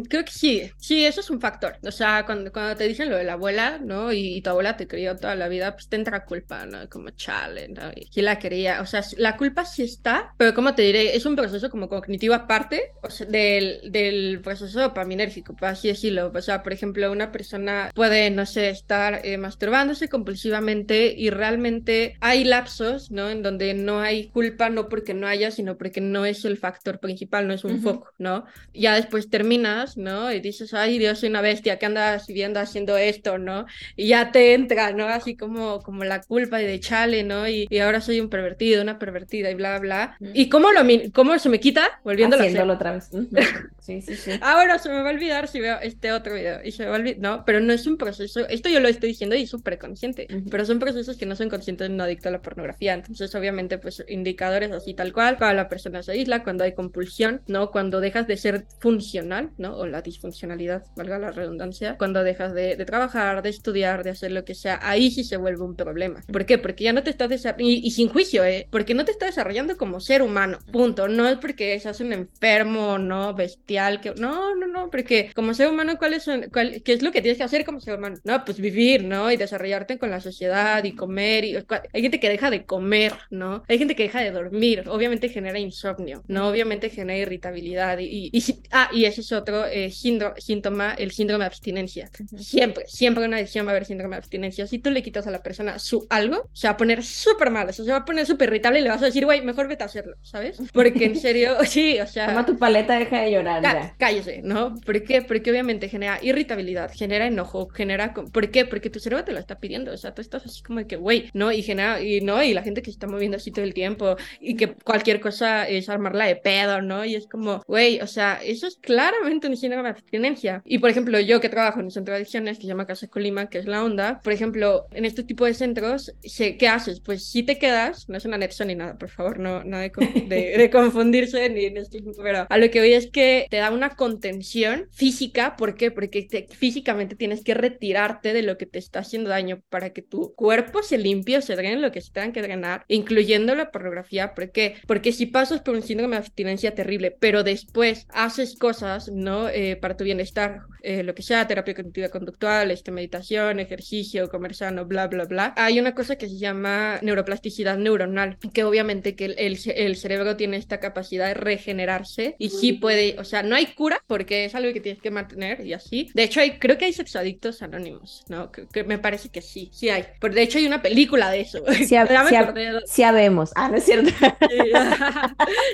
creo que sí, sí, eso es un factor. O sea, cuando, cuando te dicen lo de la abuela, ¿no? Y, tu abuela te crió toda la vida, pues te entra culpa, ¿no? Como chale, ¿no? Y quién la quería. O sea, la culpa sí está, pero como te diré, es un proceso como cognitivo aparte o sea, del, del proceso dopaminérgico, por así decirlo. O sea, por ejemplo, una persona puede, no sé, estar eh, masturbándose compulsivamente y realmente hay lapsos, ¿no? En donde no hay culpa, no porque no haya, sino porque no es el factor principal, no es un foco, ¿no? Ya después terminas, ¿no? Y dices, ay, Dios, soy una bestia, ¿qué andas viviendo haciendo esto, ¿no? Y ya te entra, ¿no? Así como, como la culpa y de chale, ¿no? Y, y ahora soy un pervertido, una pervertida y bla, bla. ¿Y cómo, lo, cómo se me quita? Volviéndolo Haciéndolo otra vez. sí, sí, sí. Ahora se me va a olvidar si veo este otro video y se me va a olvidar, no, pero no es un proceso, esto yo lo estoy diciendo y súper consciente, pero son procesos que no son conscientes de un adicto a la pornografía, entonces obviamente pues indicadores así tal cual, cuando la persona se aísla, cuando hay compulsión, ¿no? Cuando dejas de ser funcional, ¿no? O la disfuncionalidad, valga la redundancia, cuando dejas de, de trabajar, de estudiar, de hacer lo que sea, ahí sí se vuelve un problema. ¿Por qué? Porque ya no te estás desarrollando, y, sin juicio, ¿eh? Porque no te estás desarrollando como ser humano, punto. No es porque seas un enfermo, ¿no? Bestial, que... No, no, no, porque como ser humano, ¿cuál es, cuál, ¿qué es lo que tienes que hacer como ser humano? No, pues vivir, ¿no? Y desarrollarte con la sociedad y comer. Y... Hay gente que deja de comer, ¿no? Hay gente que deja de dormir. Obviamente genera insomnio, ¿no? Obviamente genera irritabilidad. Y, y, ah, y ese es otro eh, síntoma, el síndrome de abstinencia. Siempre, siempre una adicción va a haber síndrome de abstinencia. Si tú le quitas a la persona su algo, se va a poner súper mal, o sea, se va a poner súper irritable y le vas a decir, güey, mejor vete a hacerlo, ¿sabes? Porque en serio, sí, o sea... Toma tu paleta, deja de llorar. ya. Cállese, ¿no? ¿Por qué? Porque obviamente genera irritabilidad, genera enojo, genera... ¿Por qué? Porque tu cerebro te lo está pidiendo, o sea, tú estás así como de que, güey, ¿no? Y genera... Y no, y la gente que se está moviendo así todo el tiempo y que cualquier cosa es armarla de pedo, ¿no? Y es como, güey, o sea, eso es claramente un síndrome de abstinencia. Y por ejemplo, yo que trabajo en un centro de adicciones que se llama Casa Colima, que es la onda, por ejemplo, en este tipo de centros, ¿qué haces? Pues si te quedas, no es una anexo ni nada, por favor, no, no de, de, confundirse ni en este, pero a lo que voy es que te da una contención física, ¿por qué? Porque físicamente tienes que retirarte de lo que te está haciendo daño para que tu cuerpo se limpie o se drene lo que se tengan que drenar, incluyendo la pornografía, ¿por qué? Porque si pasas por un síndrome de abstinencia terrible, pero después haces cosas, ¿no? Eh, para tu bienestar, eh, lo que sea, terapia cognitiva conductual, este, meditación, ejercicio, comer sano, bla, bla, bla. Hay una cosa que se llama neuroplasticidad neuronal, que obviamente que el, el, cerebro tiene esta capacidad de regenerarse y sí puede, o sea, no hay cura porque es algo que tienes que mantener y así. De hecho, hay, creo que hay sexoadictos anónimos, ¿no? Que, me parece que sí, sí hay. Pero de hecho hay una película de eso. Sí, sí, habemos. Ah, no es cierto.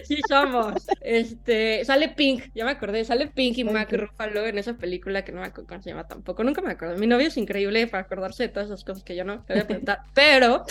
Sí, somos. Este, sale Pink, ya me acordé, sale Pink y Mac Ruffalo en esa película que no me acuerdo cómo se llama tampoco, nunca me acuerdo. Mi novio es increíble para acordarse de todas esas cosas que yo no te voy a preguntar, pero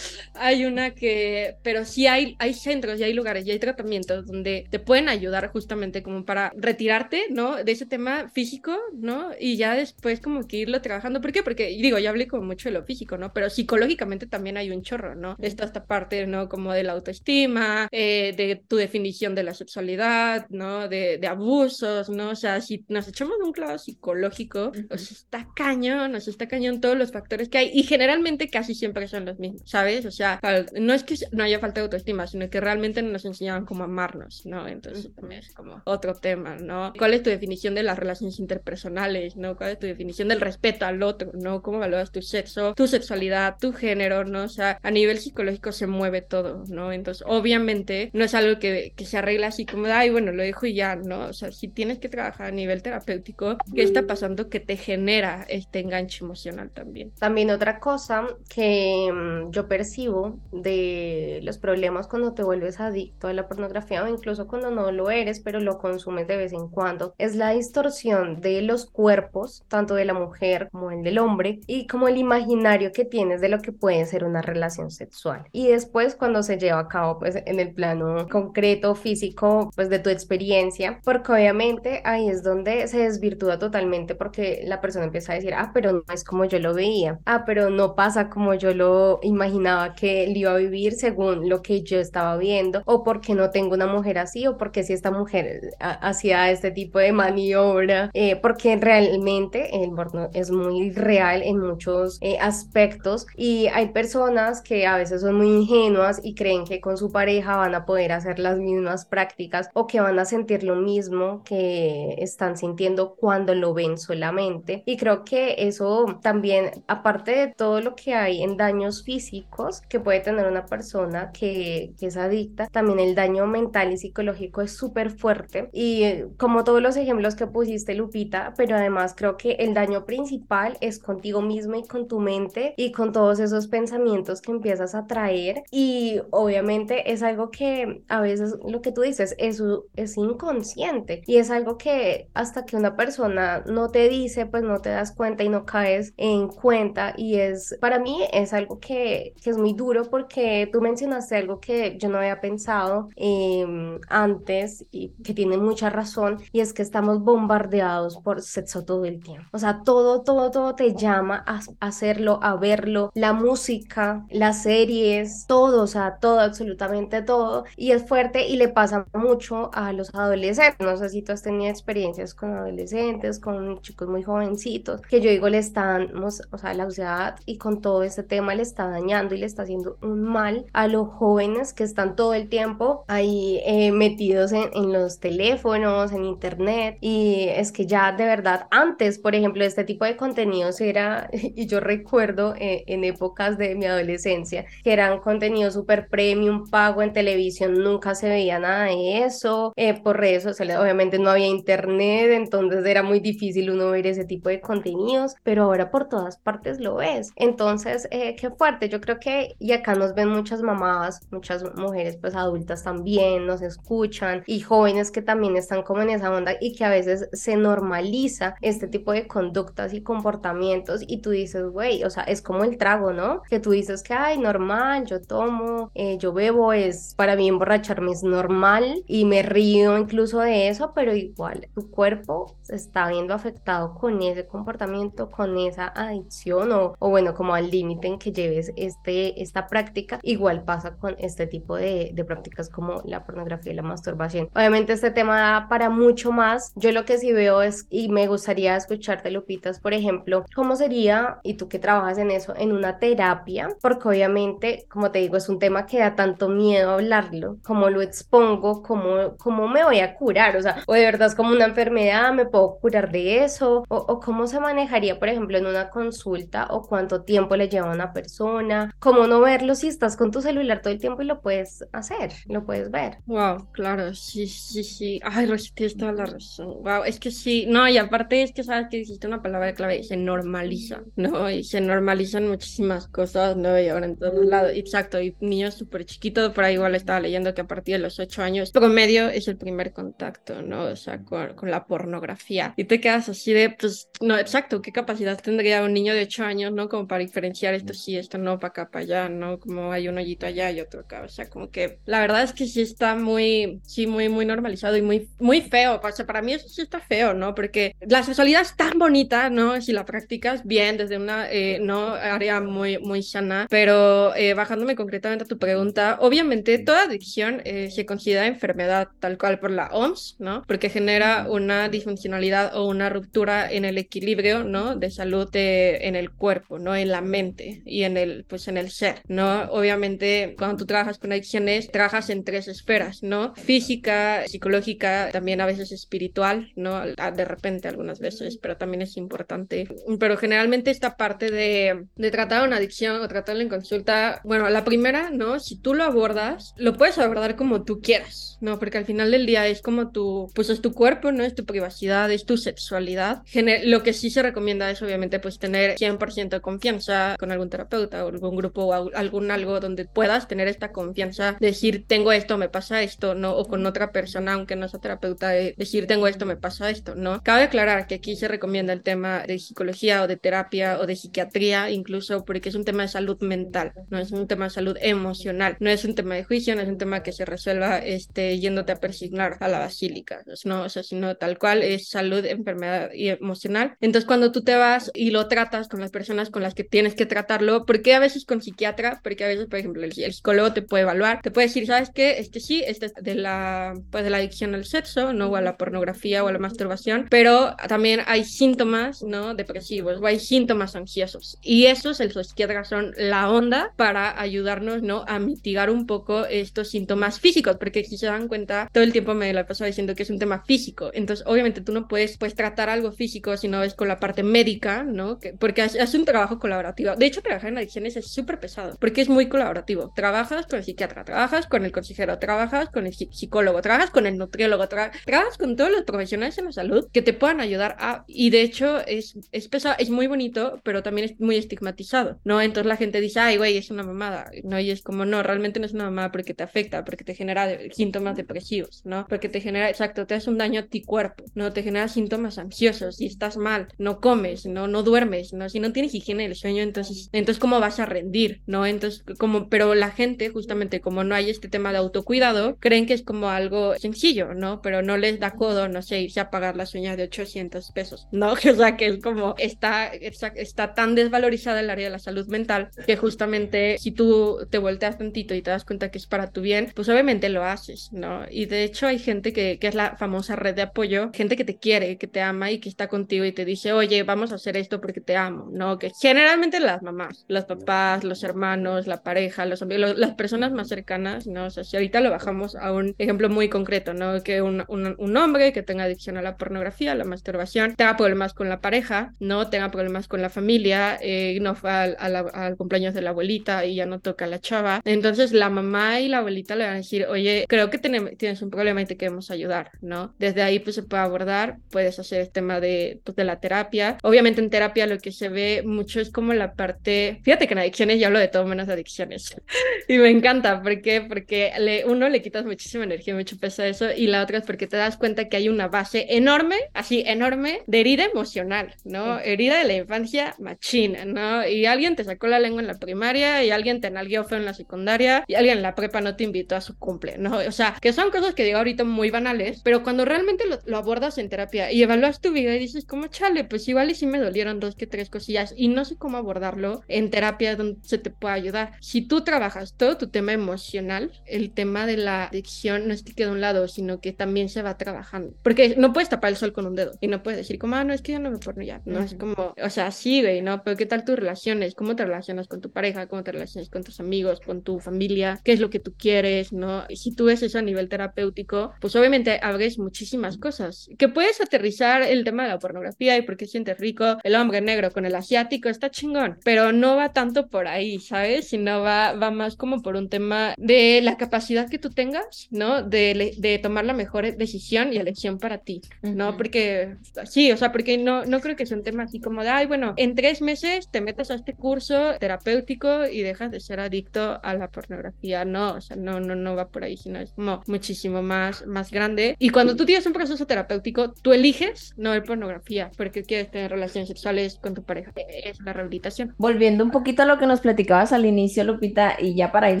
hay una que, pero sí hay, hay centros y hay lugares y hay tratamientos donde te pueden ayudar justamente como para retirarte, ¿no? De ese tema físico, ¿no? Y ya después como que irlo trabajando. ¿Por qué? Porque, digo, ya hablé como mucho de lo físico, ¿no? Pero psicológicamente también hay un chorro, ¿no? Está esta parte, ¿no? Como de la autoestima, eh, de tu definición de la sexualidad, ¿no? De, de, abusos, ¿no? O sea, si nos echamos un clavo psicológico, pues está cañón, está cañón todos los factores que hay y generalmente casi siempre son los mismos, ¿sabes? O sea, no es que no haya falta de autoestima, sino que realmente no nos enseñaban cómo amarnos, ¿no? Entonces también es como otro tema, ¿no? ¿Cuál es tu definición de las relaciones interpersonales, ¿no? ¿Cuál es tu definición del respeto al otro, ¿no? ¿Cómo valoras tu sexo, tu sexualidad, tu género, ¿no? O sea, a nivel psicológico se mueve todo, ¿no? Entonces, obviamente, no es algo que, que se arregla así como, ay, bueno, lo dejo y ya, ¿no? O sea, si tienes que trabajar a nivel terapéutico, ¿qué está pasando que te genera este enganche emocional también? También otra cosa que mm, yo percibo de los problemas cuando te vuelves adicto a la pornografía o incluso cuando no lo eres, pero lo consumes de vez en cuando, es la distorsión de los cuerpos, tanto de la mujer como el del hombre, y como el imaginario que tienes de lo que puede ser una relación sexual. Y después cuando se lleva a cabo pues en el plano concreto, físico, pues de tu experiencia, porque obviamente ahí es donde se desvirtúa totalmente porque la persona empieza a decir, ah, pero es como yo lo veía, ah, pero no pasa como yo lo imaginaba que él iba a vivir según lo que yo estaba viendo, o porque no tengo una mujer así, o porque si esta mujer hacía este tipo de maniobra, eh, porque realmente el porno es muy real en muchos eh, aspectos y hay personas que a veces son muy ingenuas y creen que con su pareja van a poder hacer las mismas prácticas o que van a sentir lo mismo que están sintiendo cuando lo ven solamente. Y creo que eso también, aparte de todo lo que hay en daños físicos que puede tener una persona que, que es adicta, también el daño mental y psicológico es súper fuerte. Y eh, como todos los ejemplos que pusiste, Lupita, pero además creo que el daño principal es contigo mismo y con tu mente y con todos esos pensamientos que empiezas a traer. Y obviamente es algo que a veces lo que tú dices, eso es inconsciente y es algo que hasta que una persona no te dice, pues no te das cuenta y no caes en cuenta. Y es, para mí es algo que, que es muy duro porque tú mencionaste algo que yo no había pensado em, antes y que tiene mucha razón y es que estamos bombardeados por sexo todo el tiempo. O sea, todo, todo, todo te llama a hacerlo, a verlo, la música, las series, todo, o sea, todo, absolutamente todo. Y es fuerte y le pasa mucho a los adolescentes. No sé si tú has tenido experiencias con adolescentes, con chicos muy jovencitos, que yo digo, le están, o sea, la sociedad y con todo este tema le está dañando y le está haciendo un mal a los jóvenes que están todo el tiempo ahí eh, metidos en, en los teléfonos, en internet. Y es que ya de verdad, antes, por ejemplo, este tipo de contenidos era, y yo recuerdo eh, en épocas de mi adolescencia, que eran contenidos súper premium, pago en televisión, nunca se veía nada de eso, eh, por redes sociales obviamente no había internet, entonces era muy difícil uno ver ese tipo de contenidos, pero ahora por todas partes lo ves. Entonces, eh, qué fuerte, yo creo que, y acá nos ven muchas mamás, muchas mujeres pues adultas también, nos escuchan, y jóvenes que también están como en esa onda y que a veces se normaliza este tipo de conductas y comportamientos y tú dices, güey, o sea, es como el trago, ¿no? Que tú dices que, ay, normal, yo tomo, eh, yo bebo, es para mí emborracharme es normal y me río incluso de eso, pero igual tu cuerpo se está viendo afectado con ese comportamiento, con esa adicción o, o bueno, como al límite en que lleves este, esta práctica, igual pasa con este tipo de, de prácticas como la pornografía y la masturbación. Obviamente este tema da para mucho más. Yo lo que sí veo es, y me gustaría escucharte, Lupitas, por ejemplo, cómo sería, y tú que trabajas en eso, en una terapia, porque obviamente, como te digo, es un tema que da tanto miedo hablarlo, cómo lo expongo, cómo, cómo me voy a curar, o sea, o de verdad es como una enfermedad, me puedo curar de eso, o, o cómo se manejaría, por ejemplo, en una consulta, o cuánto tiempo le lleva a una persona, cómo no verlo si estás con tu celular todo el tiempo y lo puedes hacer, lo puedes ver. Wow, claro, sí, sí, sí. Ay, Rosy, tienes toda la razón. Wow, es que sí, no, y aparte es que sabes que dijiste una palabra clave, se normaliza, ¿no? Y se normalizan muchísimas cosas, ¿no? Y ahora en todos lados, exacto, y niños súper chiquitos, por ahí igual estaba leyendo que a partir de los ocho años, promedio es el primer contacto, ¿no? O sea, con, con la pornografía. Y te quedas así de, pues, no, exacto, ¿qué capacidad tendría un niño de ocho años, ¿no? Como para diferenciar esto sí, esto no, para acá, para allá, ¿no? Como hay un hoyito allá y otro acá, o sea, como que la verdad es que sí está muy, sí, muy, muy normalizado y muy, muy feo, o sea, para mí eso sí está feo, ¿no? Porque la sexualidad es tan bonita, ¿no? Si la practicas bien desde una, eh, no, área muy, muy sana, pero eh, bajándome concretamente a tu pregunta, obviamente toda adicción eh, se considera enfermedad tal cual por la OMS, ¿no? Porque genera una disfuncionalidad o una ruptura en el equilibrio, ¿no? De salud de, en el cuerpo, ¿no? En la mente y en el, pues en el ser, ¿no? Obviamente cuando tú trabajas con adicciones, trabajas en tres esferas, ¿no? Física, psicológica, también a veces espiritual, ¿no? De repente algunas veces, pero también es importante. Pero generalmente esta parte de, de tratar una adicción o tratarla en consulta, bueno, la primera, ¿no? Si tú lo abordas, lo puedes abordar como tú quieras, ¿no? Porque al final del día es como tu, pues es tu cuerpo, ¿no? Es tu privacidad, es tu sexualidad. Gener lo que sí se recomienda es obviamente pues tener 100% de confianza con algún terapeuta o algún grupo o algún algo donde puedas tener esta confianza, decir tengo esto, me pasa esto, ¿no? O con otra persona, aunque no sea terapeuta, de decir tengo esto, me pasa esto, ¿no? Cabe aclarar que aquí se recomienda el tema de psicología o de terapia o de psiquiatría, incluso porque es un tema de salud mental, no es un tema de salud emocional, no es un tema de juicio, no es un tema que se resuelva este, yéndote a persignar a la basílica, no, o sea, sino tal cual es salud, enfermedad y emocional. Entonces, cuando tú te vas y lo tratas con las personas con las que tienes que tratarlo, porque a veces con psiquiatra, porque a veces, por ejemplo, el, el psicólogo te puede evaluar, te puede decir, ¿sabes qué? Este sí, este es de la, pues de la adicción al sexo, ¿no? O a la pornografía o a la masturbación, pero también hay síntomas, ¿no? Depresivos o hay síntomas ansiosos. Y esos el piedras son la onda para ayudarnos, ¿no? A mitigar un poco estos síntomas físicos, porque si se dan cuenta, todo el tiempo me la paso diciendo que es un tema físico. Entonces, obviamente tú no puedes pues tratar algo físico si no es con la parte médica, ¿no? Que, porque es, un trabajo colaborativo. De hecho, trabajar en adicciones es súper pesado, porque es muy colaborativo. Trabajas con el psiquiatra, trabajas con el consejero, trabajas con el psicólogo, trabajas con el nutriólogo, trabajas con todos los profesionales en la salud que te puedan ayudar a... Y de hecho, es, es pesado, es muy bonito, pero también es muy estigmatizado, ¿no? Entonces la gente dice, ay, güey, es una mamada, ¿no? Y es como, no, realmente no es una mamada porque te afecta, porque te genera síntomas depresivos, ¿no? Porque te genera, exacto, te hace un daño a ti cuerpo, ¿no? Te genera síntomas ansiosos, y estás mal, no comes, no, no duermes, ¿no? Si no tienes higiene del sueño, entonces, entonces, ¿cómo vas a rendir, ¿no? Entonces, como, pero la gente, justamente como no hay este tema de autocuidado, creen que es como algo sencillo, ¿no? Pero no les da codo, no sé, irse a pagar las uñas de 800 pesos, ¿no? O sea, que es como, está, está tan desvalorizada el área de la salud mental que justamente si tú te volteas tantito y te das cuenta que es para tu bien, pues obviamente lo haces, ¿no? Y de hecho hay gente que, que es la famosa red de apoyo, gente que te quiere, que te ama y que está contigo y te dice, oye, vamos a hacer esto porque te amo, ¿no? Que generalmente las mamás, los papás, los hermanos, la pareja, los amigos, las personas más cercanas, ¿no? O sea, si ahorita lo bajamos a un ejemplo muy concreto, ¿no? Que un, un, hombre que tenga adicción a la pornografía, a la masturbación, tenga problemas con la pareja, ¿no? Tenga problemas con la familia, eh, no fue al, al, cumpleaños de la abuelita y ya no toca a la chava. Entonces la mamá y la abuelita le van a decir, oye, creo que tienes un problema y te queremos ayudar, ¿no? Desde ahí pues se puede abordar, puedes hacer el tema de, pues, de la terapia. Obviamente en terapia lo que se ve mucho es como la parte, fíjate que en adicciones ya hablo de todo menos adicciones y me encanta, ¿por qué? Porque le, uno le quitas muchísima energía, mucho peso a eso y la otra es porque te das cuenta que hay una base enorme, así enorme, de herida emocional, ¿no? Herida de la infancia machina, ¿no? Y alguien te sacó la lengua en la primaria y alguien te nalgueó feo en la secundaria y alguien en la prepa no te invitó a su cumple, ¿no? O sea, que son cosas que digo ahorita muy banales, pero cuando realmente lo, abordas en terapia y evalúas tu vida y dices, como chale, pues igual y sí me dolieron dos que tres cosillas y no sé cómo abordarlo en terapia donde se te pueda ayudar. Si tú trabajas todo tu tema emocional, el tema de la adicción no es que quede a un lado, sino que también se va trabajando. Porque no puedes tapar el sol con un dedo y no puedes decir como, ah, no, es que ya no me porno ya. No, es como, o sea, sí, güey, ¿no? Pero ¿qué tal tus relaciones? ¿Cómo te relacionas con tu pareja? ¿Cómo te relacionas con tus amigos? ¿Con tu familia? ¿Qué es lo que tú quieres? ¿No? Y si tú ves eso a nivel terapéutico, pues obviamente abres muchísimas cosas. Que puedes aterrizar el tema de la pornografía y por qué sientes rico el hombre negro con el asiático, está chingón, pero no va tanto por ahí, ¿sabes? Sino va, va más como por un tema de la capacidad que tú tengas, ¿no? De, de tomar la mejor decisión y elección para ti, ¿no? Porque sí, o sea, porque no, no creo que sea un tema así como de, ay, bueno, en tres meses te metes a este curso terapéutico y dejas de ser adicto a la pornografía, no, o sea, no, no, no va por ahí, sino es como muchísimo más, más grande. Y cuando tú tienes un proceso terapéutico, tú eliges no ver pornografía porque quieres tener relaciones sexuales con tu pareja. Es la rehabilitación. Volviendo un poquito a lo que nos platicabas al inicio, Lupita, y ya para ir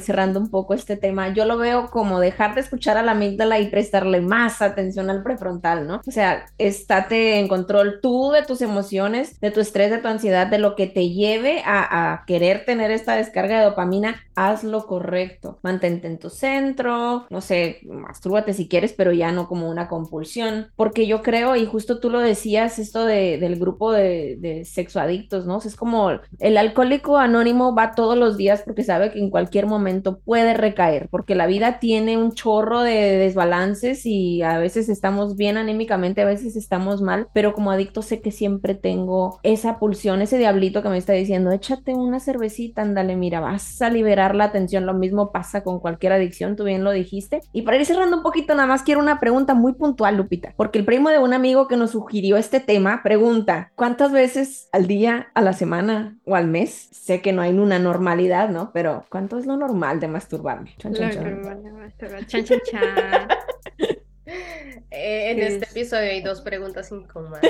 cerrando un poco este tema, yo lo veo como dejar de escuchar a la amígdala y prestarle más atención al prefrontal, ¿no? O sea, estate en control tú de tus emociones, de tu estrés, de tu ansiedad, de lo que te lleve a, a querer tener esta descarga de dopamina, haz lo correcto. Mantente en tu centro, no sé, mastúrbate si quieres, pero ya no como una compulsión, porque yo creo, y justo tú lo decías, esto de, del grupo de, de sexoadictos, ¿no? es como el alcohólico anónimo va todos los días porque sabe que en cualquier momento puede recaer, porque la vida tiene un chorro de desbalances y a veces estamos bien anímicamente, a veces estamos mal, pero como adicto sé que siempre tengo esa pulsión, ese diablito que me está diciendo, échate una cervecita, ándale, mira, vas a liberar la atención, lo mismo pasa con cualquier adicción, tú bien lo dijiste. Y para ir cerrando un poquito, nada más quiero una pregunta muy puntual, Lupita, porque el primo de un amigo que nos sugirió este tema pregunta, ¿cuántas veces al día, a la semana o al mes? Sé que no hay una normalidad, ¿no? Pero ¿cuánto es lo normal de masturbarme? Chan, chan, chan. Chan, chan, chan. Eh, en este episodio hay dos preguntas incómodas.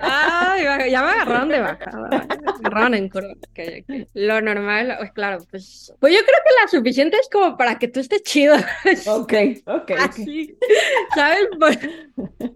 Ay, ya me agarraron de baja. agarraron en curva. Lo normal, pues claro, pues, pues yo creo que la suficiente es como para que tú estés chido. Ok, ok. Así, ¿sabes?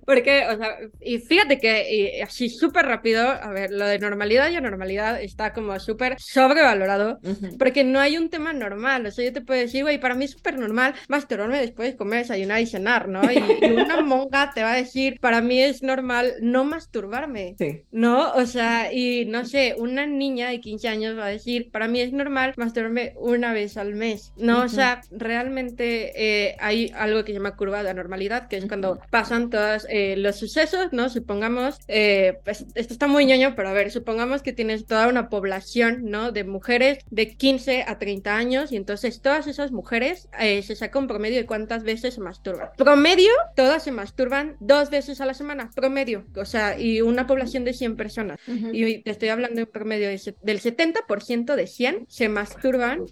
Porque, o sea, y fíjate que así súper rápido, a ver, lo de normalidad y anormalidad está como súper sobrevalorado, porque no hay un tema normal. O sea, yo te puedo decir, güey, para mí es súper normal masturbarme después de comer, desayunar y cenar, ¿no? Y, una monga te va a decir, para mí es normal no masturbarme. Sí. ¿No? O sea, y no sé, una niña de 15 años va a decir, para mí es normal masturbarme una vez al mes. No, o sea, realmente eh, hay algo que se llama curva de normalidad, que es cuando pasan todos eh, los sucesos, ¿no? Supongamos, eh, pues esto está muy ñoño, pero a ver, supongamos que tienes toda una población, ¿no? De mujeres de 15 a 30 años y entonces todas esas mujeres se saca un promedio de cuántas veces se masturban. Promedio, todas se masturban dos veces a la semana, promedio, o sea, y una población de 100 personas. Y te estoy hablando de un promedio de, del 70% de 100 se masturban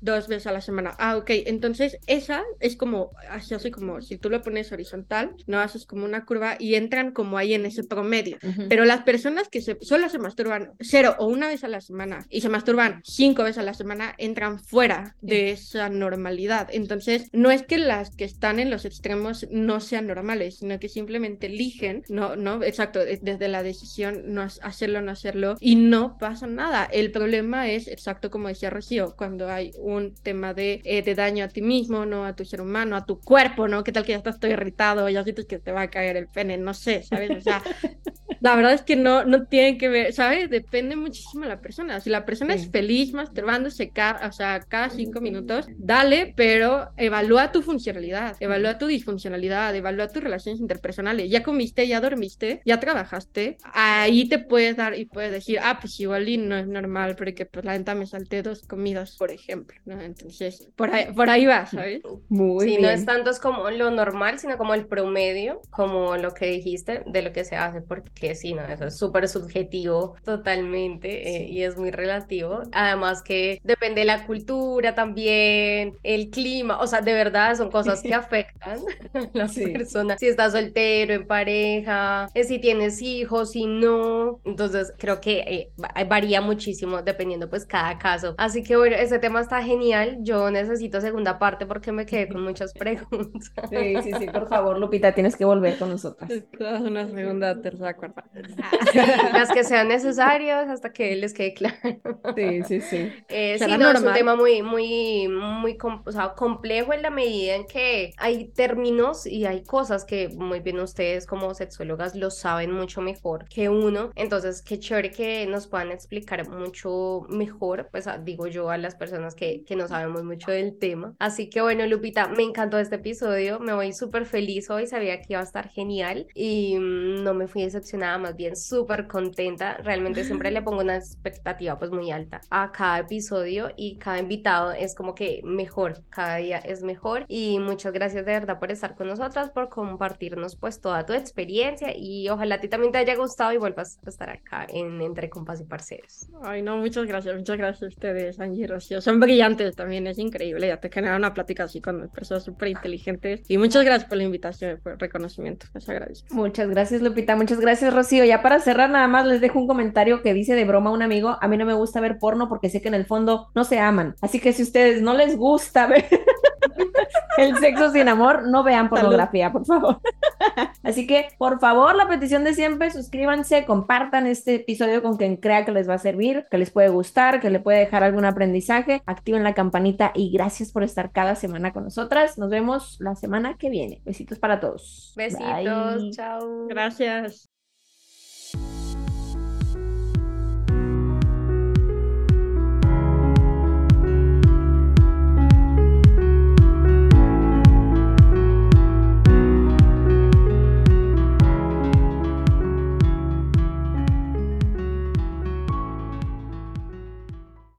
dos veces a la semana. Ah, ok, entonces esa es como, así, así como, si tú lo pones horizontal, no haces como una curva y entran como ahí en ese promedio. Pero las personas que se, solo se masturban cero o una vez a la semana y se masturban cinco veces a la semana, entran fuera de esa normalidad. Entonces, no es que las que están en los extremos no sean normales, sino que simplemente eligen, no, no, exacto, desde la decisión no hacerlo, no hacerlo y no pasa nada. El problema es, exacto como decía Rocío, cuando hay un tema de, eh, de daño a ti mismo, no a tu ser humano, a tu cuerpo, ¿no? ¿Qué tal que ya estás todo irritado, ya sientes que te va a caer el pene? No sé, ¿sabes? O sea, la verdad es que no, no tiene que ver, ¿sabes? Depende muchísimo de la persona. Si la persona es feliz masturbándose cada, o sea, cada cinco minutos, dale, pero evalúa tu funcionalidad, evalúa tu disfuncionalidad, evalúa tus relaciones interpersonales. Ya comiste, ya dormiste, ya trabajaste, ahí te puedes dar y puedes decir, ah, pues igual y no es normal porque pues la venta me salté dos comidas, por ejemplo, ¿no? Entonces, por ahí, por ahí va, ¿sabes? Muy sí, no es tanto es como lo normal, sino como el promedio, como lo que dijiste de lo que se hace, porque sí, no, eso es súper subjetivo totalmente eh, y es muy relativo. Además que depende de la cultura también, el clima, o sea, de verdad son cosas que afectan a las personas. Si estás soltero, en pareja, eh, si tienes hijos, si no. Entonces, creo que eh, varía muchísimo dependiendo pues cada caso. Así que bueno, ese tema está genial. Yo necesito segunda parte porque me quedé con muchas preguntas. Sí, sí, sí, por favor, Lupita, tienes que volver con nosotras. Una segunda, tercera, cuarta. Las que sean necesarias hasta que les quede claro. Sí, sí, sí. Eh, sí, no, es un tema muy, muy, muy o sea, complejo en la medida en que hay términos y hay cosas que muy bien ustedes como sexólogas lo saben mucho mejor que uno. Entonces, qué chévere que nos puedan explicar mucho mejor, pues digo yo, a las personas que, que no sabemos mucho del tema. Así que bueno, Lupita, me encantó este episodio, me voy súper feliz hoy, sabía que iba a estar genial y mm, no me fui decepcionada, más bien súper contenta. Realmente siempre le pongo una expectativa pues muy alta a cada episodio y cada invitado es como que mejor, cada día es mejor y muchas gracias de verdad por estar con por compartirnos pues toda tu experiencia y ojalá a ti también te haya gustado y vuelvas a estar acá en Entre Compas y Parceros. Ay, no, muchas gracias, muchas gracias a ustedes, Angie y Rocío. Son brillantes también, es increíble, ya te genera una plática así con personas súper inteligentes y muchas gracias por la invitación, por el reconocimiento, les agradezco. Muchas gracias, Lupita, muchas gracias, Rocío. Ya para cerrar, nada más les dejo un comentario que dice de broma un amigo, a mí no me gusta ver porno porque sé que en el fondo no se aman, así que si ustedes no les gusta ver el sexo sin amor, no vean pornografía, por favor. Así que, por favor, la petición de siempre, suscríbanse, compartan este episodio con quien crea que les va a servir, que les puede gustar, que le puede dejar algún aprendizaje, activen la campanita y gracias por estar cada semana con nosotras. Nos vemos la semana que viene. Besitos para todos. Besitos, chao. Gracias.